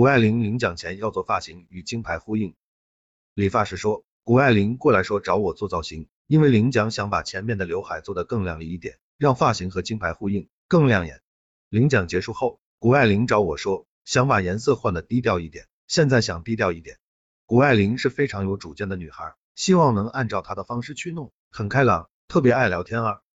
谷爱凌领奖前要做发型与金牌呼应。理发师说谷爱凌过来说找我做造型因为领奖想把前面的刘海做得更亮丽一点让发型和金牌呼应更亮眼。领奖结束后谷爱凌找我说想把颜色换的低调一点现在想低调一点。谷爱凌是非常有主见的女孩希望能按照她的方式去弄很开朗特别爱聊天啊